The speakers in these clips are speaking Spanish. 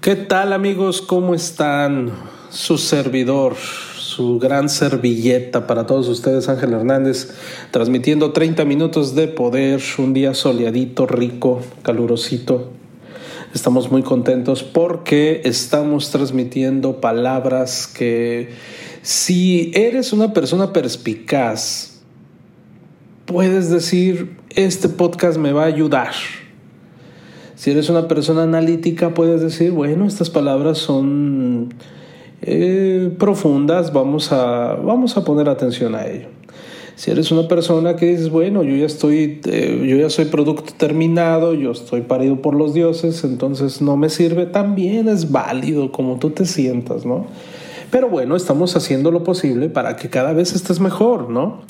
¿Qué tal amigos? ¿Cómo están? Su servidor, su gran servilleta para todos ustedes, Ángel Hernández, transmitiendo 30 minutos de poder, un día soleadito, rico, calurosito. Estamos muy contentos porque estamos transmitiendo palabras que si eres una persona perspicaz, puedes decir, este podcast me va a ayudar. Si eres una persona analítica, puedes decir, bueno, estas palabras son eh, profundas, vamos a, vamos a poner atención a ello. Si eres una persona que dices, bueno, yo ya estoy, eh, yo ya soy producto terminado, yo estoy parido por los dioses, entonces no me sirve, también es válido como tú te sientas, ¿no? Pero bueno, estamos haciendo lo posible para que cada vez estés mejor, ¿no?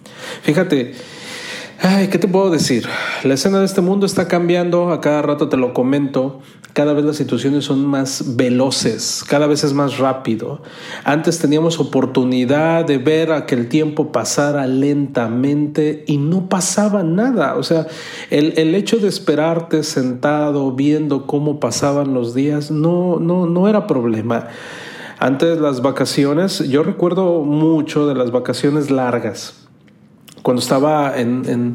Fíjate, Ay, ¿qué te puedo decir? La escena de este mundo está cambiando, a cada rato te lo comento, cada vez las situaciones son más veloces, cada vez es más rápido. Antes teníamos oportunidad de ver a que el tiempo pasara lentamente y no pasaba nada. O sea, el, el hecho de esperarte sentado viendo cómo pasaban los días no, no, no era problema. Antes las vacaciones, yo recuerdo mucho de las vacaciones largas cuando estaba en,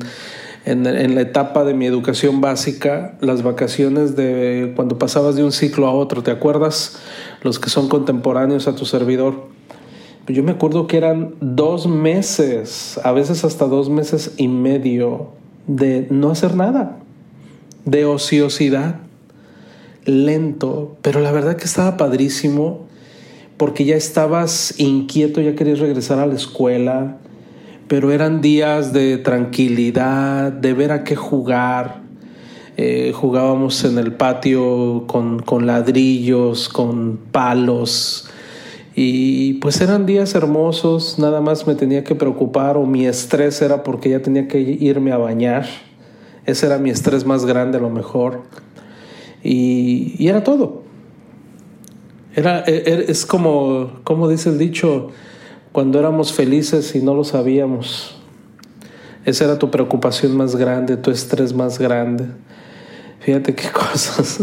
la etapa de mi educación básica, las vacaciones de cuando pasabas de un ciclo a otro, ¿te acuerdas? Los que son contemporáneos a tu servidor. Yo me acuerdo que eran dos meses, a veces hasta dos meses y medio de no hacer nada, de ociosidad, lento, pero la verdad que estaba padrísimo porque ya estabas inquieto, ya querías regresar a la escuela, pero eran días de tranquilidad, de ver a qué jugar. Eh, jugábamos en el patio con, con ladrillos, con palos. Y pues eran días hermosos, nada más me tenía que preocupar o mi estrés era porque ya tenía que irme a bañar. Ese era mi estrés más grande a lo mejor. Y, y era todo. Era, e, e, es como, como dice el dicho, cuando éramos felices y no lo sabíamos. Esa era tu preocupación más grande, tu estrés más grande. Fíjate qué cosas.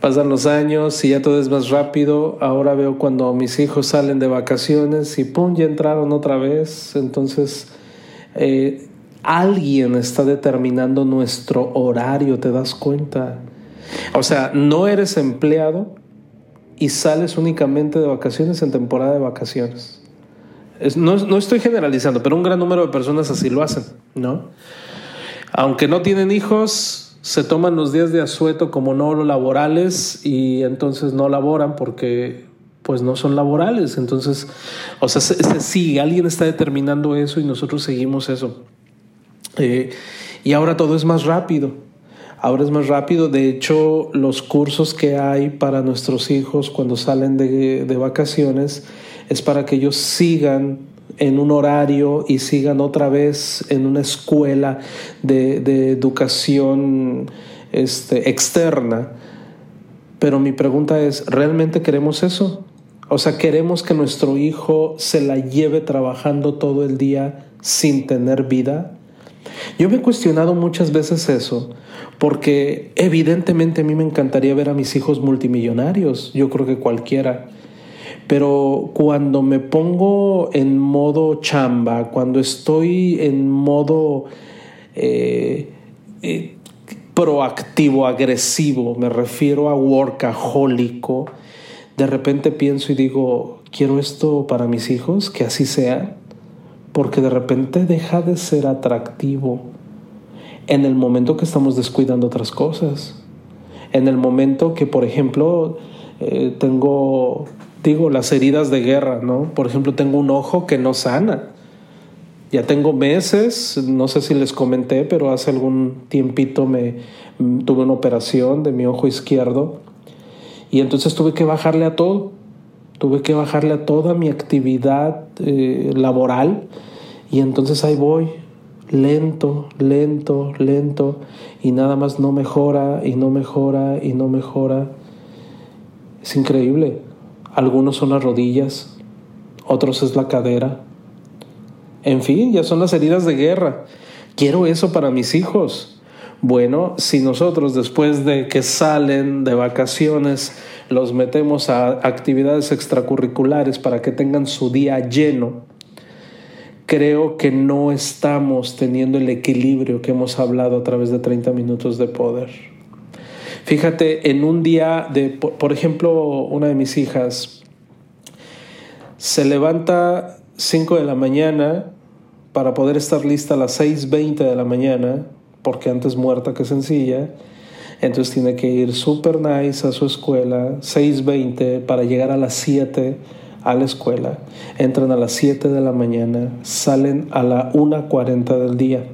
Pasan los años y ya todo es más rápido. Ahora veo cuando mis hijos salen de vacaciones y ¡pum! ya entraron otra vez. Entonces, eh, alguien está determinando nuestro horario, ¿te das cuenta? O sea, no eres empleado y sales únicamente de vacaciones en temporada de vacaciones no, estoy generalizando, pero un gran número de personas así lo hacen, ¿no? Aunque no tienen hijos, se toman los días de asueto como no laborales y entonces no laboran porque pues no son laborales. Entonces, o sea, sí, alguien está determinando eso y nosotros seguimos eso. Eh, y ahora todo es más rápido. Ahora es más rápido. De hecho, los cursos que hay para nuestros hijos cuando salen de, de vacaciones, es para que ellos sigan en un horario y sigan otra vez en una escuela de, educación este, externa. Pero mi pregunta es, ¿realmente queremos eso? O sea, ¿queremos que nuestro hijo se la lleve trabajando todo el día sin tener vida? Yo me he cuestionado muchas veces eso, porque evidentemente a mí me encantaría ver a mis hijos multimillonarios, yo creo que cualquiera, pero cuando me pongo en modo chamba, cuando estoy en modo eh, eh, proactivo, agresivo, me refiero a workahólico, de repente pienso y digo, quiero esto para mis hijos, que así sea, porque de repente deja de ser atractivo en el momento que estamos descuidando otras cosas. En el momento que, por ejemplo, eh, tengo digo, las heridas de guerra, ¿no? Por ejemplo, tengo un ojo que no sana. Ya tengo meses, no sé si les comenté, pero hace algún tiempito me tuve una operación de mi ojo izquierdo y entonces tuve que bajarle a todo. Tuve que bajarle a toda mi actividad eh, laboral y entonces ahí voy, lento, lento, lento y nada más no mejora y no mejora y no mejora. Es increíble. Algunos son las rodillas, otros es la cadera, en fin, ya son las heridas de guerra. Quiero eso para mis hijos. Bueno, si nosotros después de que salen de vacaciones los metemos a actividades extracurriculares para que tengan su día lleno, creo que no estamos teniendo el equilibrio que hemos hablado a través de 30 minutos de poder. Fíjate, en un día de, por ejemplo, una de mis hijas se levanta 5 de la mañana para poder estar lista a las 6.20 de la mañana, porque antes muerta que sencilla. Entonces tiene que ir super nice a su escuela, 6.20 para llegar a las 7 a la escuela. Entran a las 7 de la mañana, salen a la 1.40 del día.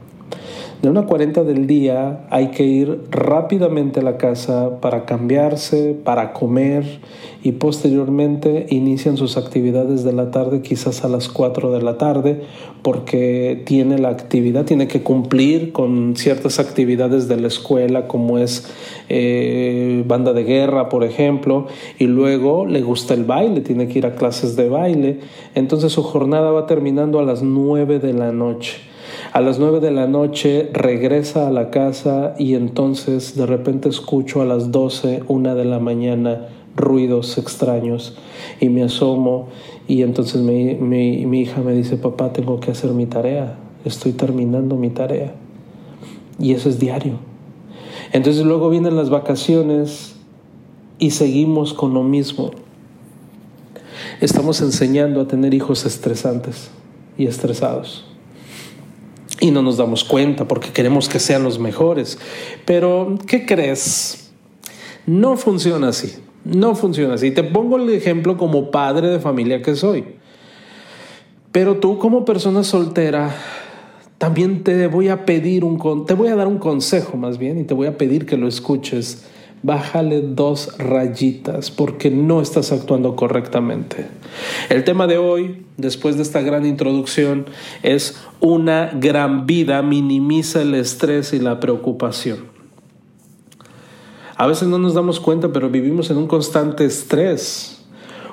De una 40 del día hay que ir rápidamente a la casa para cambiarse, para comer y posteriormente inician sus actividades de la tarde quizás a las 4 de la tarde porque tiene la actividad, tiene que cumplir con ciertas actividades de la escuela como es eh, banda de guerra por ejemplo y luego le gusta el baile, tiene que ir a clases de baile, entonces su jornada va terminando a las 9 de la noche. A las nueve de la noche regresa a la casa y entonces de repente escucho a las doce, una de la mañana, ruidos extraños y me asomo y entonces mi, mi, hija me dice, papá, tengo que hacer mi tarea, estoy terminando mi tarea. Y eso es diario. Entonces luego vienen las vacaciones y seguimos con lo mismo. Estamos enseñando a tener hijos estresantes y estresados y no nos damos cuenta porque queremos que sean los mejores. Pero, ¿qué crees? No funciona así. No funciona así. Te pongo el ejemplo como padre de familia que soy. Pero tú como persona soltera, también te voy a pedir un te voy a dar un consejo más bien y te voy a pedir que lo escuches bájale dos rayitas porque no estás actuando correctamente. El tema de hoy, después de esta gran introducción, es una gran vida minimiza el estrés y la preocupación. A veces no nos damos cuenta, pero vivimos en un constante estrés.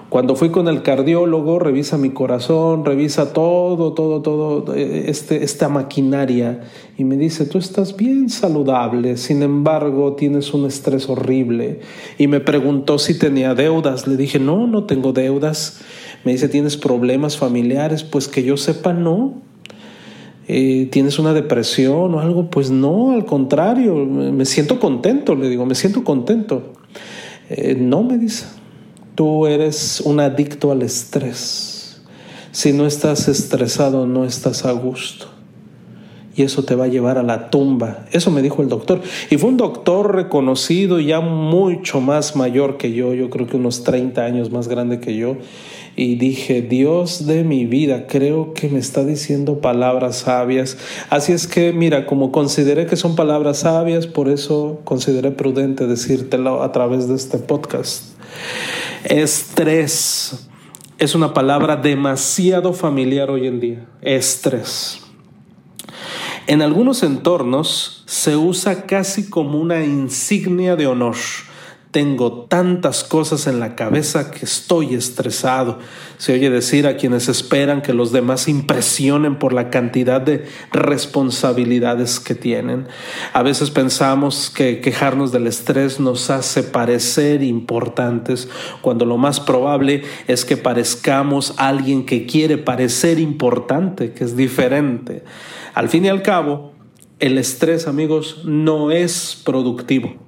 Cuando fui con el cardiólogo, revisa mi corazón, revisa todo, todo, todo, eh, este, esta maquinaria y me dice, tú estás bien saludable, sin embargo tienes un estrés horrible. Y me preguntó si tenía deudas. Le dije, no, no tengo deudas. Me dice, ¿tienes problemas familiares? Pues que yo sepa, no. Eh, ¿Tienes una depresión o algo? Pues no, al contrario, me siento contento, le digo, me siento contento. Eh, no, me dice Tú eres un adicto al estrés. Si no estás estresado, no estás a gusto. Y eso te va a llevar a la tumba. Eso me dijo el doctor. Y fue un doctor reconocido, ya mucho más mayor que yo, yo creo que unos 30 años más grande que yo. Y dije, Dios de mi vida, creo que me está diciendo palabras sabias. Así es que, mira, como consideré que son palabras sabias, por eso consideré prudente decírtelo a través de este podcast. Estrés es una palabra demasiado familiar hoy en día. Estrés. En algunos entornos se usa casi como una insignia de honor tengo tantas cosas en la cabeza que estoy estresado. Se oye decir a quienes esperan que los demás impresionen por la cantidad de responsabilidades que tienen. A veces pensamos que quejarnos del estrés nos hace parecer importantes, cuando lo más probable es que parezcamos alguien que quiere parecer importante, que es diferente. Al fin y al cabo, el estrés, amigos, no es productivo.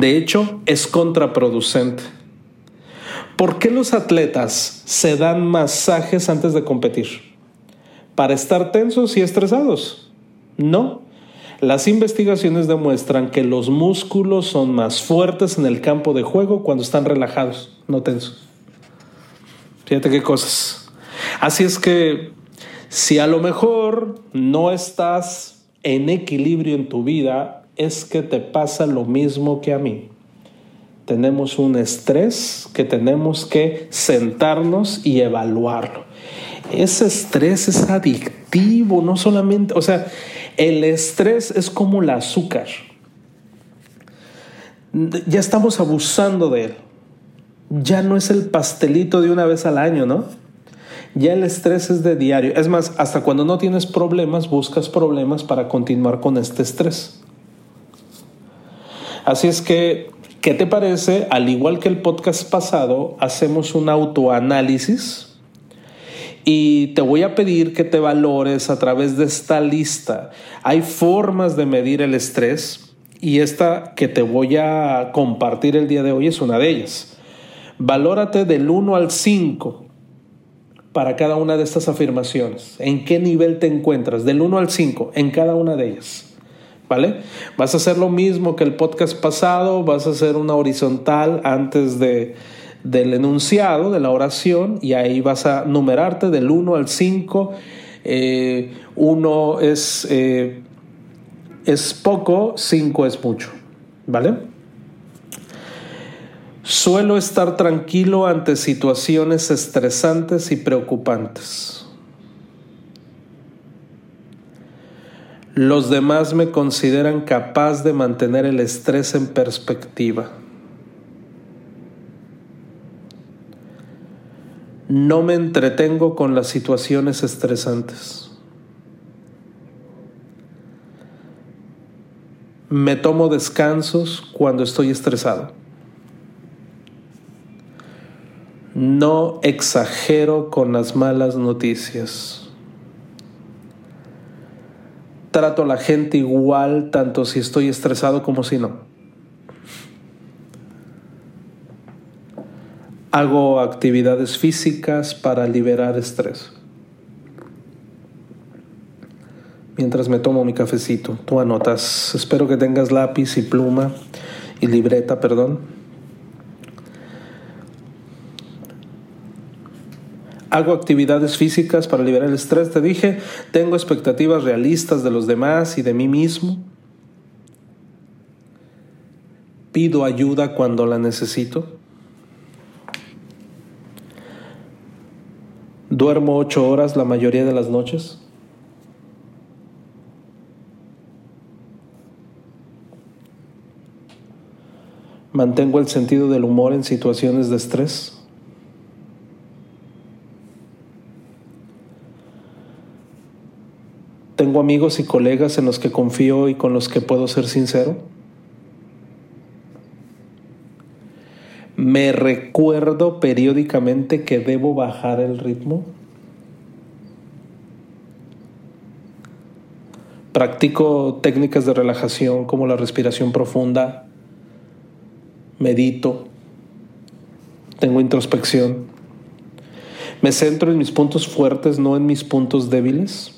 De hecho, es contraproducente. ¿Por qué los atletas se dan masajes antes de competir? ¿Para estar tensos y estresados? No. Las investigaciones demuestran que los músculos son más fuertes en el campo de juego cuando están relajados, no tensos. Fíjate qué cosas. Así es que Si a lo mejor no estás en equilibrio en tu vida, es que te pasa lo mismo que a mí. Tenemos un estrés que tenemos que sentarnos y evaluarlo. Ese estrés es adictivo, no solamente, o sea, el estrés es como el azúcar. Ya estamos abusando de él. Ya no es el pastelito de una vez al año, ¿no? Ya el estrés es de diario. Es más, hasta cuando no tienes problemas, buscas problemas para continuar con este estrés. Así es que, ¿qué te parece? Al igual que el podcast pasado, hacemos un autoanálisis y te voy a pedir que te valores a través de esta lista. Hay formas de medir el estrés y esta que te voy a compartir el día de hoy es una de ellas. Valórate del 1 al 5 para cada una de estas afirmaciones. ¿En qué nivel te encuentras? Del 1 al 5 en cada una de ellas. ¿Vale? Vas a hacer lo mismo que el podcast pasado, vas a hacer una horizontal antes de, del enunciado, de la oración, y ahí vas a numerarte del 1 al 5. 1 eh, es, eh, es poco, 5 es mucho. ¿Vale? Suelo estar tranquilo ante situaciones estresantes y preocupantes. Los demás me consideran capaz de mantener el estrés en perspectiva. No me entretengo con las situaciones estresantes. Me tomo descansos cuando estoy estresado. No exagero con las malas noticias. Trato a la gente igual tanto si estoy estresado como si no. Hago actividades físicas para liberar estrés. Mientras me tomo mi cafecito, tú anotas. Espero que tengas lápiz y pluma y libreta, perdón Hago actividades físicas para liberar el estrés, te dije. Tengo expectativas realistas de los demás y de mí mismo. Pido ayuda cuando la necesito. Duermo ocho horas la mayoría de las noches. Mantengo el sentido del humor en situaciones de estrés. Tengo amigos y colegas en los que confío y con los que puedo ser sincero. Me recuerdo periódicamente que debo bajar el ritmo. Practico técnicas de relajación como la respiración profunda. Medito. Tengo introspección. Me centro en mis puntos fuertes, no en mis puntos débiles.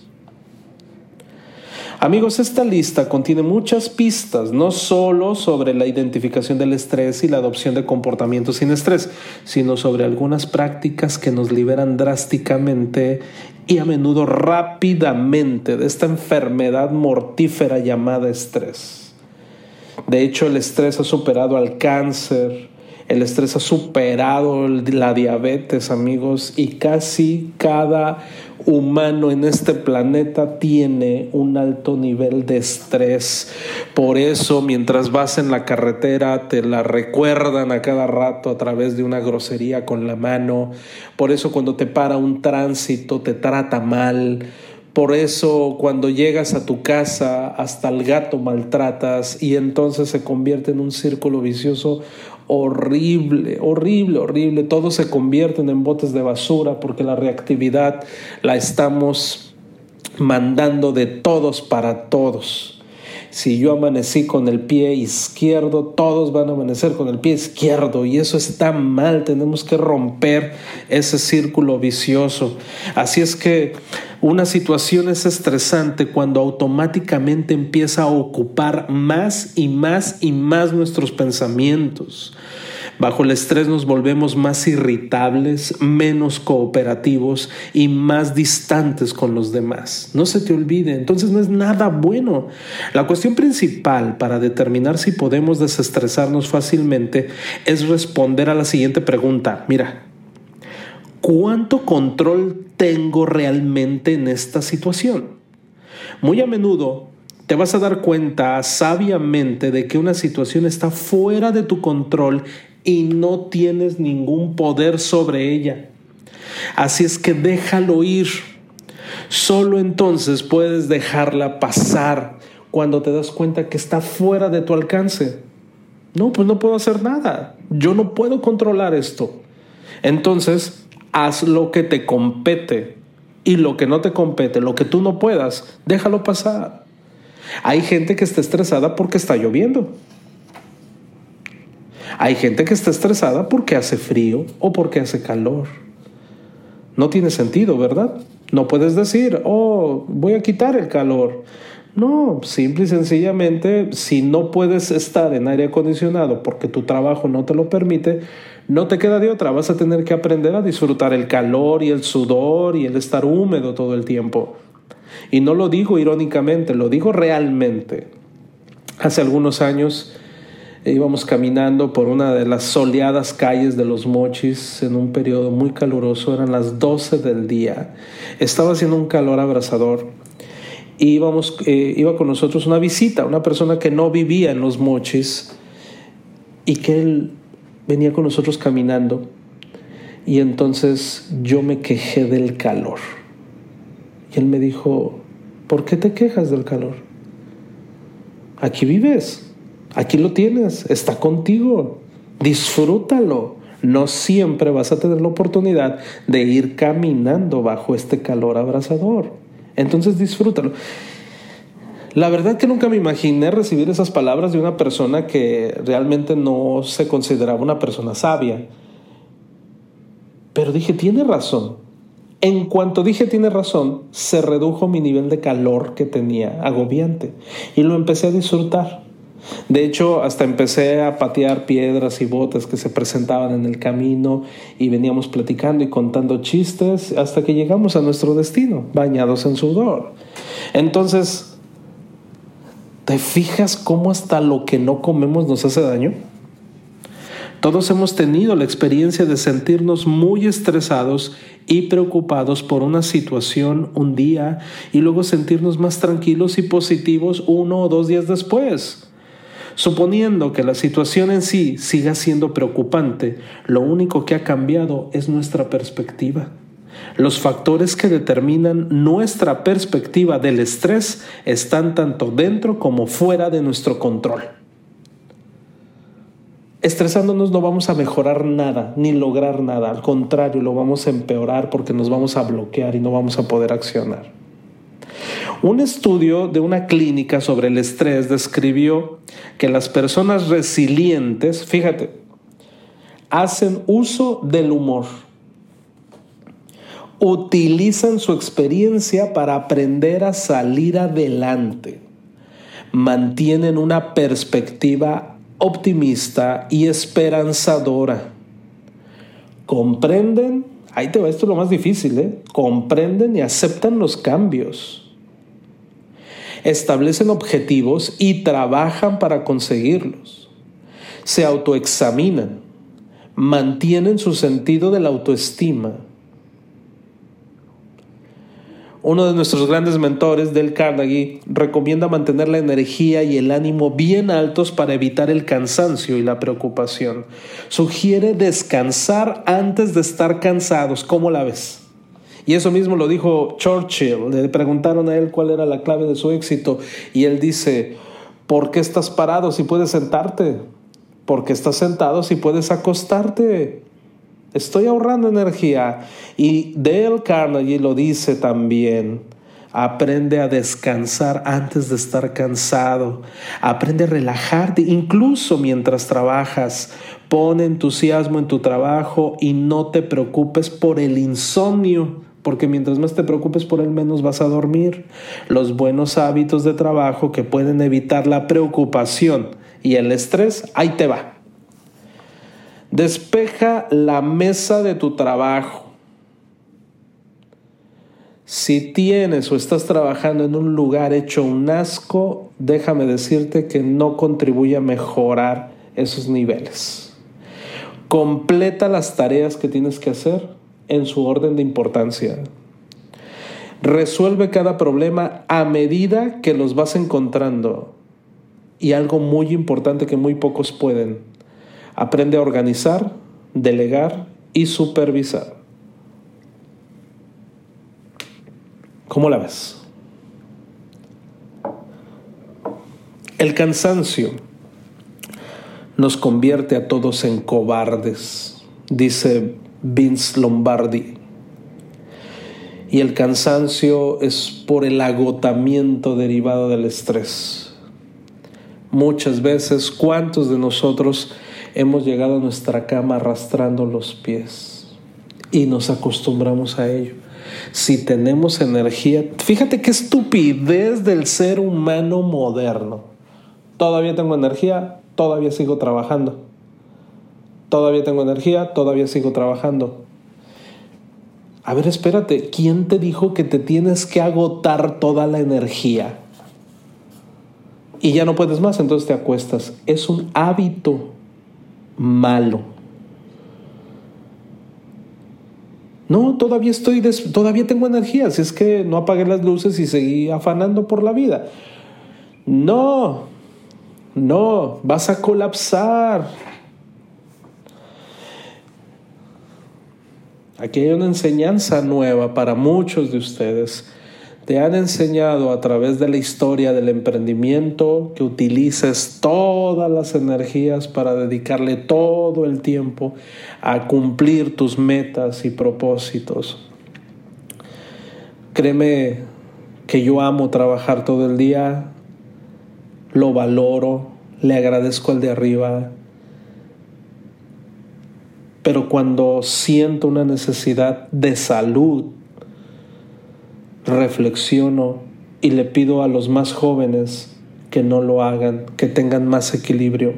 Amigos, esta lista contiene muchas pistas, no solo sobre la identificación del estrés y la adopción de comportamientos sin estrés, sino sobre algunas prácticas que nos liberan drásticamente y a menudo rápidamente de esta enfermedad mortífera llamada estrés. De hecho, el estrés ha superado al cáncer, el estrés ha superado la diabetes, amigos, y casi cada humano en este planeta tiene un alto nivel de estrés. Por eso, mientras vas en la carretera, te la recuerdan a cada rato a través de una grosería con la mano. Por eso, cuando te para un tránsito, te trata mal. Por eso cuando llegas a tu casa hasta el gato maltratas y entonces se convierte en un círculo vicioso horrible, horrible, horrible. Todo se convierten en botes de basura porque la reactividad la estamos mandando de todos para todos. Si yo amanecí con el pie izquierdo, todos van a amanecer con el pie izquierdo y eso está mal. Tenemos que romper ese círculo vicioso. Así es que una situación es estresante cuando automáticamente empieza a ocupar más y más y más nuestros pensamientos. Bajo el estrés nos volvemos más irritables, menos cooperativos y más distantes con los demás. No se te olvide, entonces no es nada bueno. La cuestión principal para determinar si podemos desestresarnos fácilmente es responder a la siguiente pregunta. Mira, ¿cuánto control tengo realmente en esta situación? Muy a menudo te vas a dar cuenta sabiamente de que una situación está fuera de tu control y no tienes ningún poder sobre ella. Así es que déjalo ir. Solo entonces puedes dejarla pasar cuando te das cuenta que está fuera de tu alcance. No, pues no puedo hacer nada. Yo no puedo controlar esto. Entonces, haz lo que te compete y lo que no te compete, lo que tú no puedas, déjalo pasar. Hay gente que está estresada porque está lloviendo. Hay gente que está estresada porque hace frío o porque hace calor. No tiene sentido, ¿verdad? No puedes decir, oh, voy a quitar el calor. No, simple y sencillamente, si no puedes estar en aire acondicionado porque tu trabajo no te lo permite, no te queda de otra, vas a tener que aprender a disfrutar el calor y el sudor y el estar húmedo todo el tiempo. Y no lo digo irónicamente, lo digo realmente. Hace algunos años íbamos caminando por una de las soleadas calles de los Mochis en un periodo muy caluroso, eran las 12 del día. Estaba haciendo un calor abrasador. Y íbamos, eh, iba con nosotros una visita, una persona que no vivía en los Mochis y que él venía con nosotros caminando. Y entonces yo me quejé del calor. Y él me dijo, ¿por qué te quejas del calor? Aquí vives, aquí lo tienes, está contigo, disfrútalo. No siempre vas a tener la oportunidad de ir caminando bajo este calor abrasador. Entonces disfrútalo. La verdad que nunca me imaginé recibir esas palabras de una persona que realmente no se consideraba una persona sabia. Pero dije, tiene razón. En cuanto dije tiene razón, se redujo mi nivel de calor que tenía, agobiante, y lo empecé a disfrutar. De hecho, hasta empecé a patear piedras y botes que se presentaban en el camino y veníamos platicando y contando chistes hasta que llegamos a nuestro destino, bañados en sudor. Entonces, ¿te fijas cómo hasta lo que no comemos nos hace daño? Todos hemos tenido la experiencia de sentirnos muy estresados y preocupados por una situación un día y luego sentirnos más tranquilos y positivos uno o dos días después. Suponiendo que la situación en sí siga siendo preocupante, lo único que ha cambiado es nuestra perspectiva. Los factores que determinan nuestra perspectiva del estrés están tanto dentro como fuera de nuestro control. Estresándonos no vamos a mejorar nada, ni lograr nada. Al contrario, lo vamos a empeorar porque nos vamos a bloquear y no vamos a poder accionar. Un estudio de una clínica sobre el estrés describió que las personas resilientes, fíjate, hacen uso del humor, utilizan su experiencia para aprender a salir adelante, mantienen una perspectiva optimista y esperanzadora, comprenden, ahí te va, esto es lo más difícil, ¿eh? comprenden y aceptan los cambios establecen objetivos y trabajan para conseguirlos. Se autoexaminan, mantienen su sentido de la autoestima. Uno de nuestros grandes mentores, Del Carnegie, recomienda mantener la energía y el ánimo bien altos para evitar el cansancio y la preocupación. Sugiere descansar antes de estar cansados. ¿Cómo la ves? Y eso mismo lo dijo Churchill. Le preguntaron a él cuál era la clave de su éxito y él dice, ¿por qué estás parado si puedes sentarte? ¿Por qué estás sentado si puedes acostarte? Estoy ahorrando energía. Y Dale Carnegie lo dice también. Aprende a descansar antes de estar cansado. Aprende a relajarte, incluso mientras trabajas. Pon entusiasmo en tu trabajo y no te preocupes por el insomnio porque mientras más te preocupes por él, menos vas a dormir. Los buenos hábitos de trabajo que pueden evitar la preocupación y el estrés, ahí te va. Despeja la mesa de tu trabajo. Si tienes o estás trabajando en un lugar hecho un asco, déjame decirte que no contribuye a mejorar esos niveles. Completa las tareas que tienes que hacer en su orden de importancia. Resuelve cada problema a medida que los vas encontrando. Y algo muy importante que muy pocos pueden. Aprende a organizar, delegar y supervisar. ¿Cómo la ves? El cansancio nos convierte a todos en cobardes, dice Vince Lombardi. Y el cansancio es por el agotamiento derivado del estrés. Muchas veces, ¿cuántos de nosotros hemos llegado a nuestra cama arrastrando los pies? Y nos acostumbramos a ello si tenemos energía. Fíjate qué estupidez del ser humano moderno. Todavía tengo energía, todavía sigo trabajando. Todavía tengo energía, todavía sigo trabajando. A ver, espérate, ¿quién te dijo que te tienes que agotar toda la energía? Y ya no puedes más, entonces te acuestas. Es un hábito malo. No, todavía estoy, todavía tengo energía, si es que no apagué las luces y seguí afanando por la vida. No, no, vas a colapsar. Aquí hay una enseñanza nueva para muchos de ustedes te han enseñado a través de la historia del emprendimiento que utilices todas las energías para dedicarle todo el tiempo a cumplir tus metas y propósitos. Créeme que yo amo trabajar todo el día, lo valoro, le agradezco al de arriba, pero cuando siento una necesidad de salud, reflexiono y le pido a los más jóvenes que no lo hagan, que tengan más equilibrio.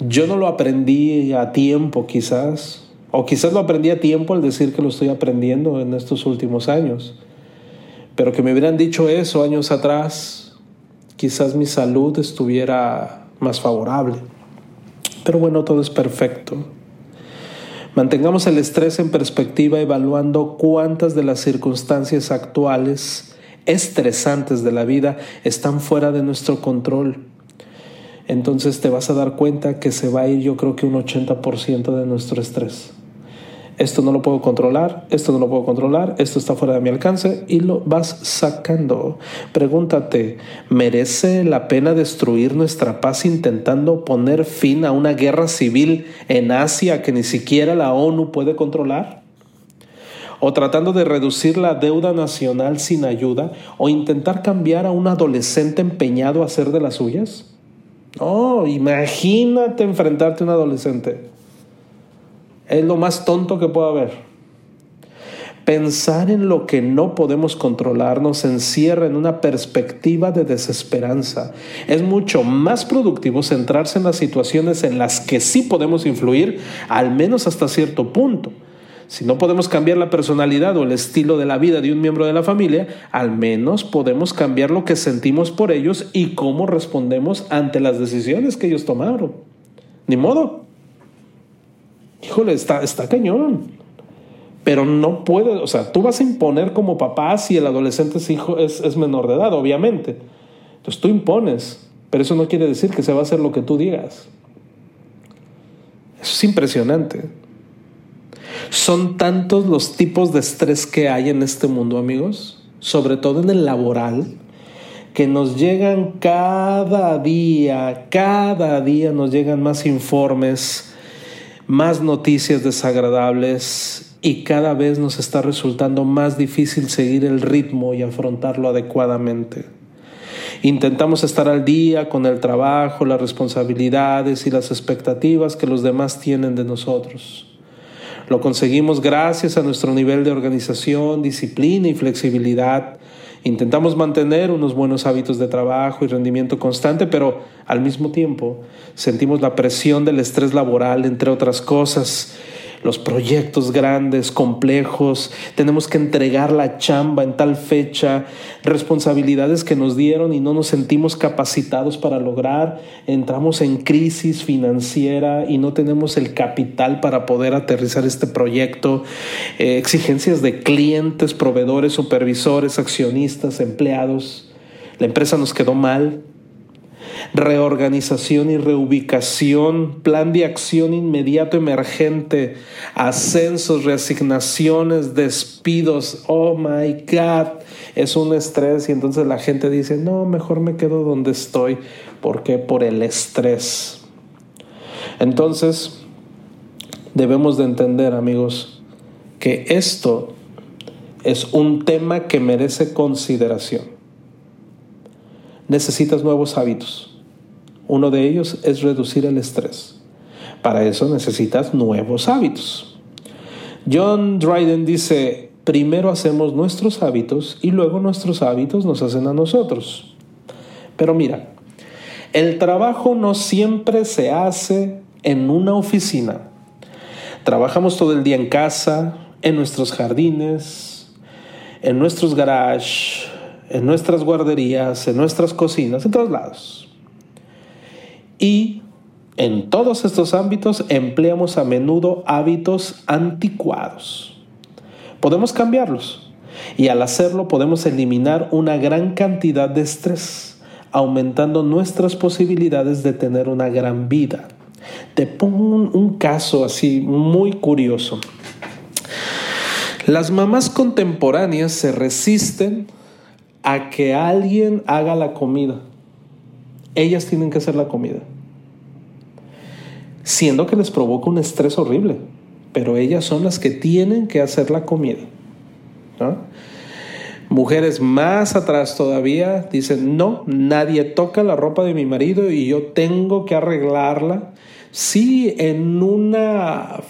Yo no lo aprendí a tiempo quizás, o quizás lo aprendí a tiempo al decir que lo estoy aprendiendo en estos últimos años, pero que me hubieran dicho eso años atrás, quizás mi salud estuviera más favorable. Pero bueno, todo es perfecto. Mantengamos el estrés en perspectiva evaluando cuántas de las circunstancias actuales estresantes de la vida están fuera de nuestro control. Entonces te vas a dar cuenta que se va a ir yo creo que un 80% de nuestro estrés esto no lo puedo controlar, esto no lo puedo controlar, esto está fuera de mi alcance y lo vas sacando. Pregúntate, ¿merece la pena destruir nuestra paz intentando poner fin a una guerra civil en Asia que ni siquiera la ONU puede controlar? ¿O tratando de reducir la deuda nacional sin ayuda? ¿O intentar cambiar a un adolescente empeñado a hacer de las suyas? No, imagínate enfrentarte a un adolescente. Es lo más tonto que puede haber. Pensar en lo que no podemos controlar nos encierra en una perspectiva de desesperanza. Es mucho más productivo centrarse en las situaciones en las que sí podemos influir, al menos hasta cierto punto. Si no podemos cambiar la personalidad o el estilo de la vida de un miembro de la familia, al menos podemos cambiar lo que sentimos por ellos y cómo respondemos ante las decisiones que ellos tomaron. Ni modo. Híjole, está, está cañón. Pero no puede, o sea, tú vas a imponer como papá si el adolescente es, hijo, es, es menor de edad, obviamente. Entonces tú impones, pero eso no quiere decir que se va a hacer lo que tú digas. Eso es impresionante. Son tantos los tipos de estrés que hay en este mundo, amigos, sobre todo en el laboral, que nos llegan cada día, cada día nos llegan más informes más noticias desagradables y cada vez nos está resultando más difícil seguir el ritmo y afrontarlo adecuadamente. Intentamos estar al día con el trabajo, las responsabilidades y las expectativas que los demás tienen de nosotros. Lo conseguimos gracias a nuestro nivel de organización, disciplina y flexibilidad Intentamos mantener unos buenos hábitos de trabajo y rendimiento constante, pero al mismo tiempo sentimos la presión del estrés laboral, entre otras cosas los proyectos grandes, complejos, tenemos que entregar la chamba en tal fecha, responsabilidades que nos dieron y no nos sentimos capacitados para lograr, entramos en crisis financiera y no tenemos el capital para poder aterrizar este proyecto, eh, exigencias de clientes, proveedores, supervisores, accionistas, empleados, la empresa nos quedó mal, reorganización y reubicación, plan de acción inmediato emergente, ascensos, reasignaciones, despidos. Oh my God, es un estrés y entonces la gente dice, no, mejor me quedo donde estoy. ¿Por qué? Por el estrés. Entonces, debemos de entender, amigos, que esto es un tema que merece consideración. Necesitas nuevos hábitos uno de ellos es reducir el estrés. Para eso necesitas nuevos hábitos. John Dryden dice, primero hacemos nuestros hábitos y luego nuestros hábitos nos hacen a nosotros. Pero mira, el trabajo no siempre se hace en una oficina. Trabajamos todo el día en casa, en nuestros jardines, en nuestros garages, en nuestras guarderías, en nuestras cocinas, en todos lados. Y en todos estos ámbitos empleamos a menudo hábitos anticuados. Podemos cambiarlos y al hacerlo podemos eliminar una gran cantidad de estrés, aumentando nuestras posibilidades de tener una gran vida. Te pongo un, caso así muy curioso. Las mamás contemporáneas se resisten a que alguien haga la comida ellas tienen que hacer la comida. Siendo que les provoca un estrés horrible, pero ellas son las que tienen que hacer la comida. Mujeres más atrás todavía dicen, no, nadie toca la ropa de mi marido y yo tengo que arreglarla. Sí, en una...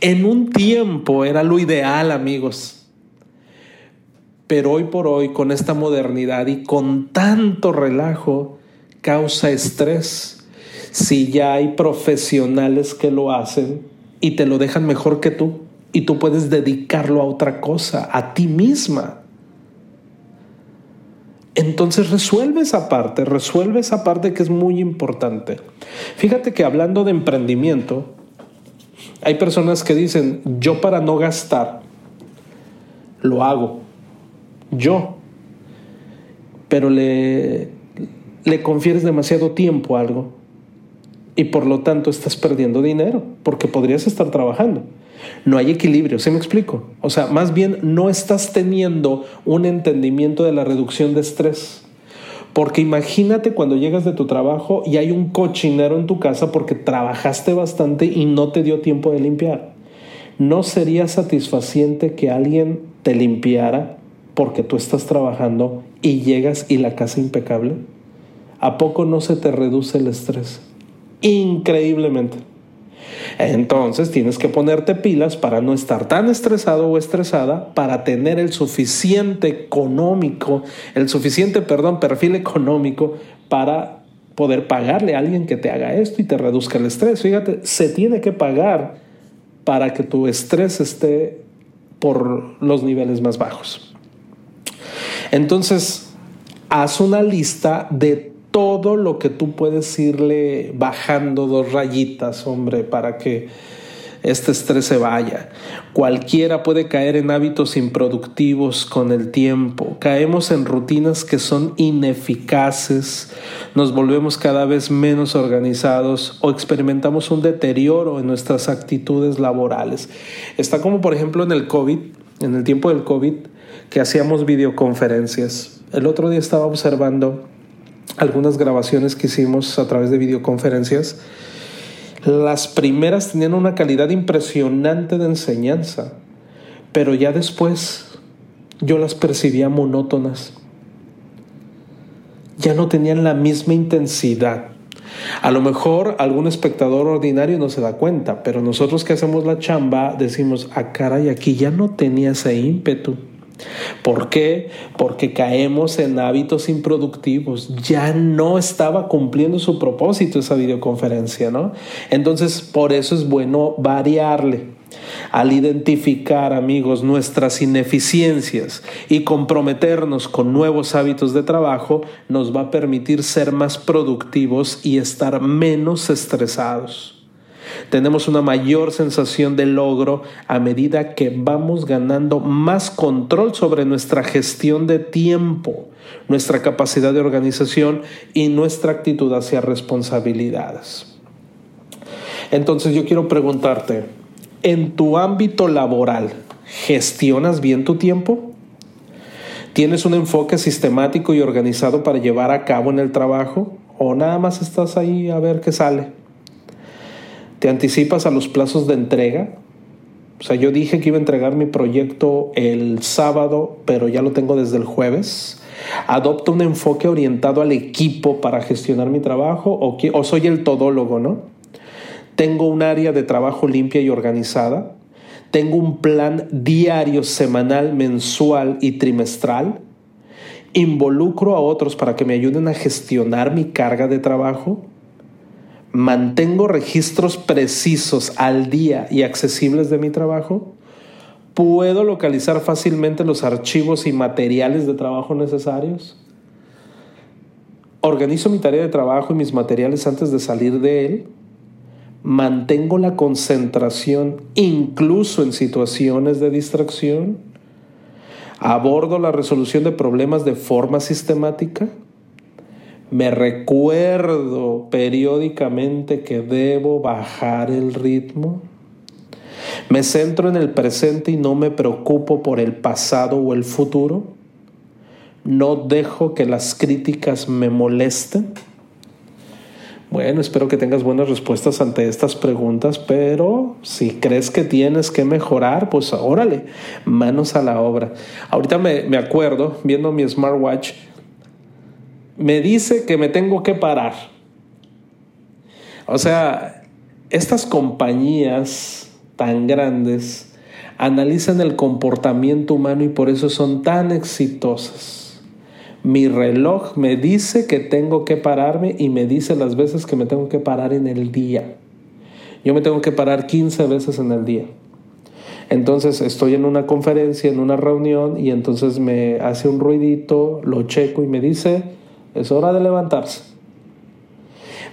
En un tiempo era lo ideal, amigos. Pero hoy por hoy, con esta modernidad y con tanto relajo, causa estrés. Si ya hay profesionales que lo hacen y te lo dejan mejor que tú y tú puedes dedicarlo a otra cosa, a ti misma. Entonces resuelve esa parte, resuelve esa parte que es muy importante. Fíjate que hablando de emprendimiento, hay personas que dicen, yo para no gastar, lo hago, yo, pero le, le confieres demasiado tiempo a algo y por lo tanto estás perdiendo dinero porque podrías estar trabajando. No hay equilibrio, ¿se me explico? O sea, más bien no estás teniendo un entendimiento de la reducción de estrés. Porque imagínate cuando llegas de tu trabajo y hay un cochinero en tu casa porque trabajaste bastante y no te dio tiempo de limpiar. ¿No sería satisfaciente que alguien te limpiara porque tú estás trabajando y llegas y la casa impecable? ¿a poco no se te reduce el estrés? Increíblemente. Entonces tienes que ponerte pilas para no estar tan estresado o estresada, para tener el suficiente económico, el suficiente, perdón, perfil económico para poder pagarle a alguien que te haga esto y te reduzca el estrés. Fíjate, se tiene que pagar para que tu estrés esté por los niveles más bajos. Entonces, haz una lista de todo lo que tú puedes irle bajando dos rayitas, hombre, para que este estrés se vaya. Cualquiera puede caer en hábitos improductivos con el tiempo. Caemos en rutinas que son ineficaces, nos volvemos cada vez menos organizados o experimentamos un deterioro en nuestras actitudes laborales. Está como por ejemplo en el COVID, en el tiempo del COVID, que hacíamos videoconferencias. El otro día estaba observando algunas grabaciones que hicimos a través de videoconferencias, las primeras tenían una calidad impresionante de enseñanza, pero ya después yo las percibía monótonas. Ya no tenían la misma intensidad. A lo mejor algún espectador ordinario no se da cuenta, pero nosotros que hacemos la chamba decimos, a ah, cara y aquí ya no tenía ese ímpetu. ¿Por qué? Porque caemos en hábitos improductivos. Ya no estaba cumpliendo su propósito esa videoconferencia, ¿no? Entonces, por eso es bueno variarle. Al identificar, amigos, nuestras ineficiencias y comprometernos con nuevos hábitos de trabajo, nos va a permitir ser más productivos y estar menos estresados. Tenemos una mayor sensación de logro a medida que vamos ganando más control sobre nuestra gestión de tiempo, nuestra capacidad de organización y nuestra actitud hacia responsabilidades. Entonces yo quiero preguntarte, ¿en tu ámbito laboral gestionas bien tu tiempo? ¿Tienes un enfoque sistemático y organizado para llevar a cabo en el trabajo? ¿O nada más estás ahí a ver qué sale? ¿Te anticipas a los plazos de entrega? O sea, yo dije que iba a entregar mi proyecto el sábado, pero ya lo tengo desde el jueves. ¿Adopto un enfoque orientado al equipo para gestionar mi trabajo o, o soy el todólogo, no? Tengo un área de trabajo limpia y organizada. Tengo un plan diario, semanal, mensual y trimestral. Involucro a otros para que me ayuden a gestionar mi carga de trabajo mantengo registros precisos al día y accesibles de mi trabajo, puedo localizar fácilmente los archivos y materiales de trabajo necesarios, organizo mi tarea de trabajo y mis materiales antes de salir de él, mantengo la concentración incluso en situaciones de distracción, abordo la resolución de problemas de forma sistemática, me recuerdo periódicamente que debo bajar el ritmo. Me centro en el presente y no me preocupo por el pasado o el futuro. No dejo que las críticas me molesten. Bueno, espero que tengas buenas respuestas ante estas preguntas, pero si crees que tienes que mejorar, pues órale, manos a la obra. Ahorita me, me acuerdo, viendo mi smartwatch, me dice que me tengo que parar. O sea, estas compañías tan grandes analizan el comportamiento humano y por eso son tan exitosas. Mi reloj me dice que tengo que pararme y me dice las veces que me tengo que parar en el día. Yo me tengo que parar 15 veces en el día. Entonces estoy en una conferencia, en una reunión y entonces me hace un ruidito, lo checo y me dice, es hora de levantarse.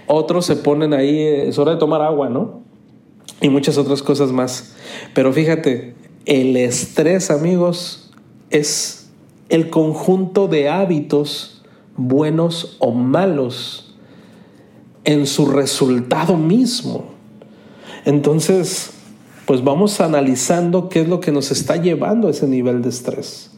Otros se ponen ahí, es hora de tomar agua, ¿no? Y muchas otras cosas más. Pero fíjate, el estrés, amigos, es el conjunto de hábitos buenos o malos en su resultado mismo. Entonces, pues vamos analizando qué es lo que nos está llevando a ese nivel de estrés.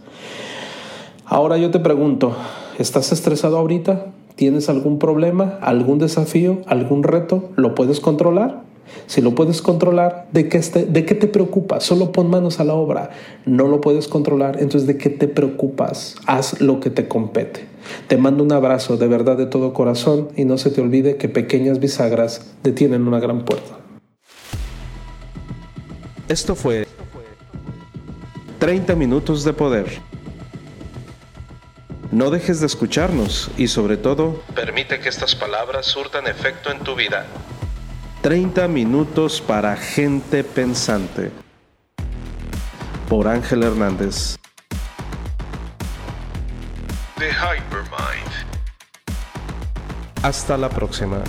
Ahora yo te pregunto, ¿Estás estresado ahorita? ¿Tienes algún problema, algún desafío, algún reto? ¿Lo puedes controlar? Si lo puedes controlar, ¿de qué, ¿de qué te preocupas? Solo pon manos a la obra. No lo puedes controlar, entonces ¿de qué te preocupas? Haz lo que te compete. Te mando un abrazo de verdad de todo corazón y no se te olvide que pequeñas bisagras detienen una gran puerta. Esto fue 30 minutos de poder. No dejes de escucharnos y sobre todo, permite que estas palabras surtan efecto en tu vida. 30 minutos para gente pensante. Por Ángel Hernández. The Hypermind. Hasta la próxima.